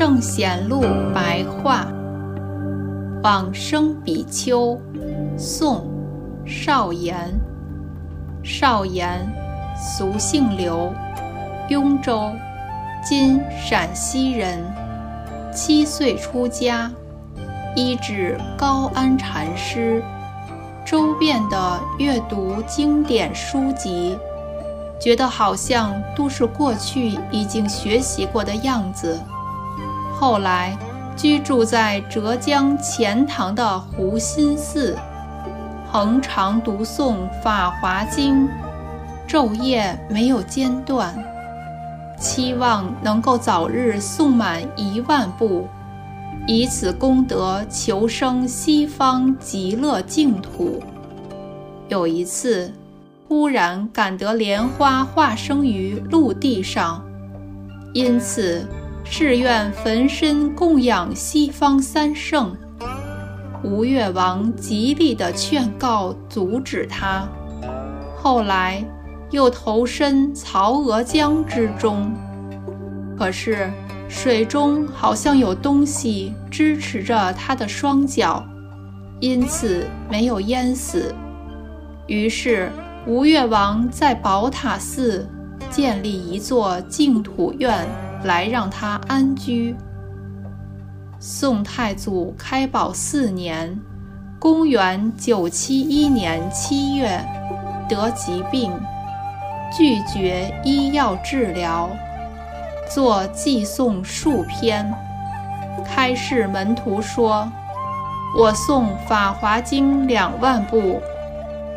圣贤录白话，往生比丘，宋，少言。少言，俗姓刘，雍州（今陕西）人。七岁出家，依止高安禅师，周遍地阅读经典书籍。觉得好像都是过去已经学习过的样子。后来居住在浙江钱塘的湖心寺，恒常读诵《法华经》，昼夜没有间断，期望能够早日诵满一万部，以此功德求生西方极乐净土。有一次。忽然感得莲花化生于陆地上，因此誓愿焚身供养西方三圣。吴越王极力的劝告阻止他，后来又投身曹娥江之中，可是水中好像有东西支持着他的双脚，因此没有淹死。于是。吴越王在宝塔寺建立一座净土院来让他安居。宋太祖开宝四年（公元971年）七月，得疾病，拒绝医药治疗，作寄诵数篇，开示门徒说：“我诵《法华经》两万部。”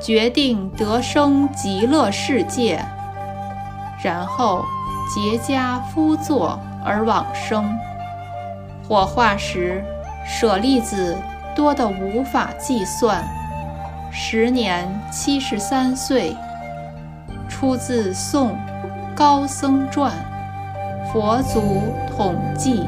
决定得生极乐世界，然后结跏趺坐而往生。火化时，舍利子多得无法计算。时年七十三岁。出自《宋高僧传》，佛祖统计。